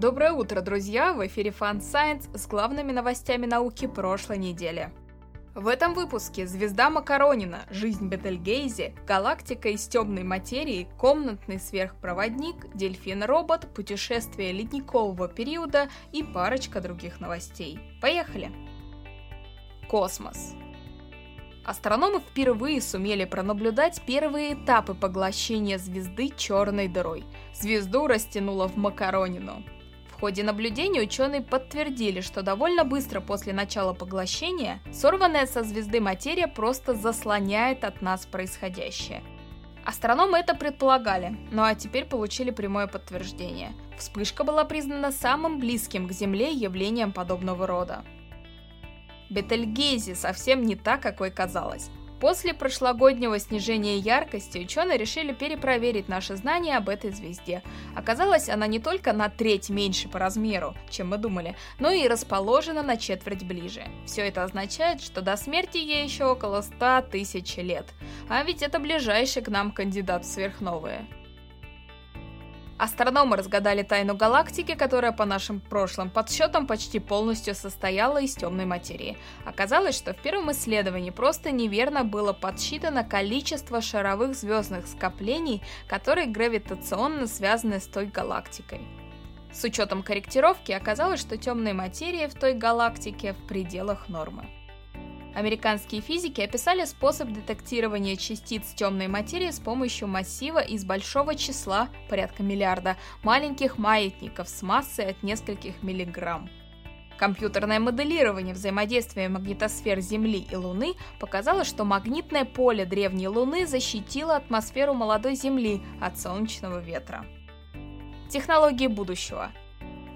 Доброе утро, друзья! В эфире Fun Science с главными новостями науки прошлой недели. В этом выпуске звезда Макаронина, жизнь Бетельгейзе, галактика из темной материи, комнатный сверхпроводник, дельфин-робот, путешествие ледникового периода и парочка других новостей. Поехали! Космос. Астрономы впервые сумели пронаблюдать первые этапы поглощения звезды черной дырой. Звезду растянуло в Макаронину. Ходе наблюдений ученые подтвердили, что довольно быстро после начала поглощения сорванная со звезды материя просто заслоняет от нас происходящее. Астрономы это предполагали, ну а теперь получили прямое подтверждение. Вспышка была признана самым близким к Земле явлением подобного рода. Бетельгейзе совсем не та, какой казалось. После прошлогоднего снижения яркости ученые решили перепроверить наши знания об этой звезде. Оказалось, она не только на треть меньше по размеру, чем мы думали, но и расположена на четверть ближе. Все это означает, что до смерти ей еще около 100 тысяч лет. А ведь это ближайший к нам кандидат в сверхновые. Астрономы разгадали тайну галактики, которая по нашим прошлым подсчетам почти полностью состояла из темной материи. Оказалось, что в первом исследовании просто неверно было подсчитано количество шаровых звездных скоплений, которые гравитационно связаны с той галактикой. С учетом корректировки оказалось, что темной материи в той галактике в пределах нормы. Американские физики описали способ детектирования частиц темной материи с помощью массива из большого числа, порядка миллиарда, маленьких маятников с массой от нескольких миллиграмм. Компьютерное моделирование взаимодействия магнитосфер Земли и Луны показало, что магнитное поле древней Луны защитило атмосферу молодой Земли от солнечного ветра. Технологии будущего.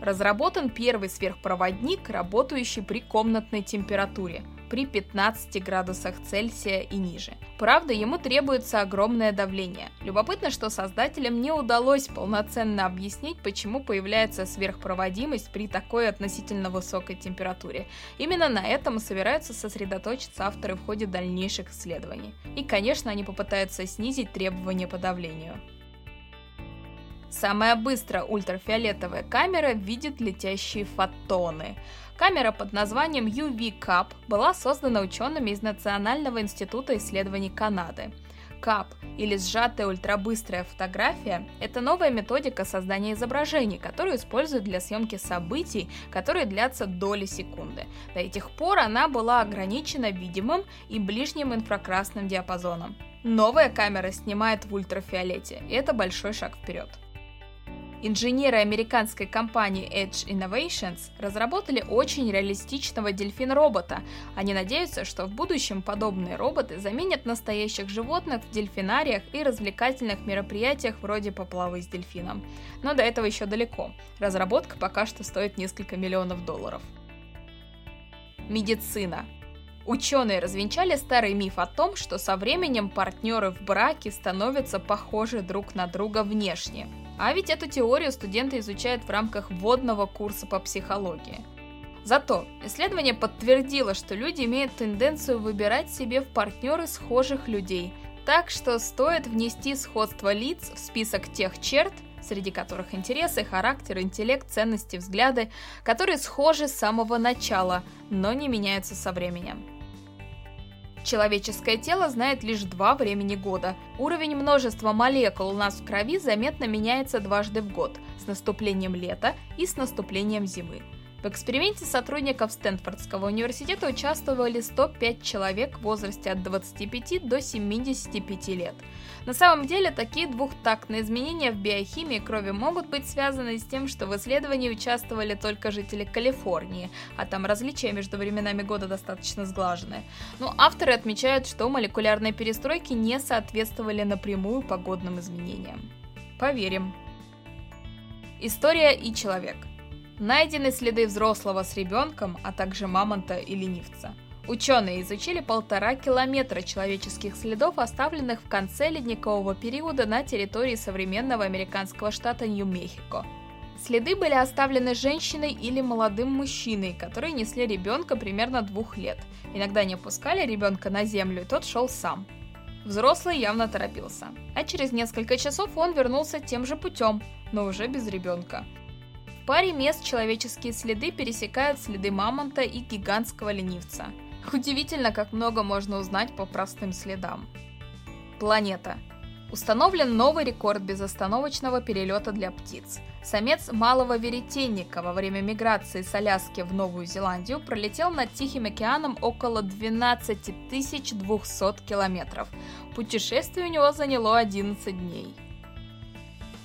Разработан первый сверхпроводник, работающий при комнатной температуре – при 15 градусах Цельсия и ниже. Правда, ему требуется огромное давление. Любопытно, что создателям не удалось полноценно объяснить, почему появляется сверхпроводимость при такой относительно высокой температуре. Именно на этом собираются сосредоточиться авторы в ходе дальнейших исследований. И, конечно, они попытаются снизить требования по давлению. Самая быстрая ультрафиолетовая камера видит летящие фотоны. Камера под названием UV-CAP была создана учеными из Национального института исследований Канады. CAP или сжатая ультрабыстрая фотография – это новая методика создания изображений, которую используют для съемки событий, которые длятся доли секунды. До этих пор она была ограничена видимым и ближним инфракрасным диапазоном. Новая камера снимает в ультрафиолете, и это большой шаг вперед. Инженеры американской компании Edge Innovations разработали очень реалистичного дельфин-робота. Они надеются, что в будущем подобные роботы заменят настоящих животных в дельфинариях и развлекательных мероприятиях вроде поплавы с дельфином. Но до этого еще далеко. Разработка пока что стоит несколько миллионов долларов. Медицина. Ученые развенчали старый миф о том, что со временем партнеры в браке становятся похожи друг на друга внешне. А ведь эту теорию студенты изучают в рамках вводного курса по психологии. Зато исследование подтвердило, что люди имеют тенденцию выбирать себе в партнеры схожих людей, так что стоит внести сходство лиц в список тех черт, среди которых интересы, характер, интеллект, ценности, взгляды, которые схожи с самого начала, но не меняются со временем. Человеческое тело знает лишь два времени года. Уровень множества молекул у нас в крови заметно меняется дважды в год, с наступлением лета и с наступлением зимы. В эксперименте сотрудников Стэнфордского университета участвовали 105 человек в возрасте от 25 до 75 лет. На самом деле, такие двухтактные изменения в биохимии крови могут быть связаны с тем, что в исследовании участвовали только жители Калифорнии, а там различия между временами года достаточно сглажены. Но авторы отмечают, что молекулярные перестройки не соответствовали напрямую погодным изменениям. Поверим. История и человек – Найдены следы взрослого с ребенком, а также мамонта и ленивца. Ученые изучили полтора километра человеческих следов, оставленных в конце ледникового периода на территории современного американского штата Нью-Мехико. Следы были оставлены женщиной или молодым мужчиной, которые несли ребенка примерно двух лет. Иногда не опускали ребенка на землю, и тот шел сам. Взрослый явно торопился. А через несколько часов он вернулся тем же путем, но уже без ребенка В паре мест человеческие следы пересекают следы мамонта и гигантского ленивца. Удивительно, как много можно узнать по простым следам. Планета. Установлен новый рекорд безостановочного перелета для птиц. Самец малого веретенника во время миграции с Аляски в Новую Зеландию пролетел над Тихим океаном около 12 200 километров. Путешествие у него заняло 11 дней.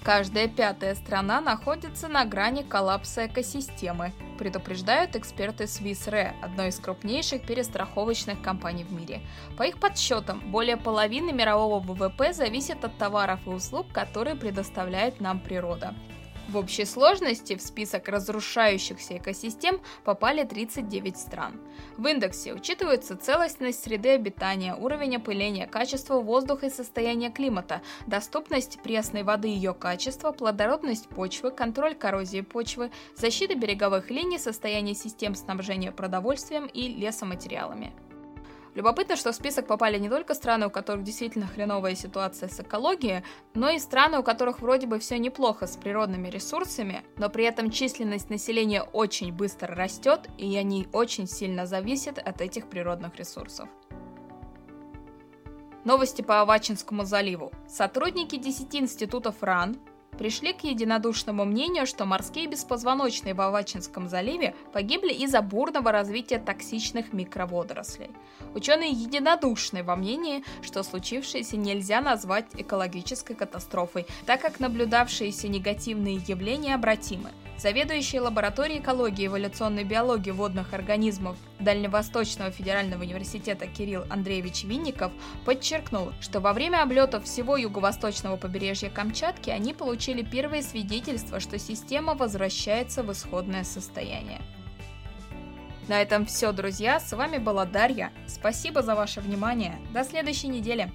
Каждая пятая страна находится на грани коллапса экосистемы, предупреждают эксперты Swiss Re, одной из крупнейших перестраховочных компаний в мире. По их подсчетам, более половины мирового ВВП зависит от товаров и услуг, которые предоставляет нам природа. В общей сложности в список разрушающихся экосистем попали 39 стран. В индексе учитываются целостность среды обитания, уровень опыления, качество воздуха и состояние климата, доступность пресной воды и ее качество, плодородность почвы, контроль коррозии почвы, защита береговых линий, состояние систем снабжения продовольствием и лесоматериалами. Любопытно, что в список попали не только страны, у которых действительно хреновая ситуация с экологией, но и страны, у которых вроде бы все неплохо с природными ресурсами, но при этом численность населения очень быстро растет, и они очень сильно зависят от этих природных ресурсов. Новости по Авачинскому заливу. Сотрудники 10 институтов РАН пришли к единодушному мнению, что морские беспозвоночные в Авачинском заливе погибли из-за бурного развития токсичных микроводорослей. Ученые единодушны во мнении, что случившееся нельзя назвать экологической катастрофой, так как наблюдавшиеся негативные явления обратимы. Заведующий лабораторией экологии и эволюционной биологии водных организмов Дальневосточного федерального университета Кирилл Андреевич Винников подчеркнул, что во время облетов всего юго-восточного побережья Камчатки они получили первые свидетельства, что система возвращается в исходное состояние. На этом все, друзья. С вами была Дарья. Спасибо за ваше внимание. До следующей недели.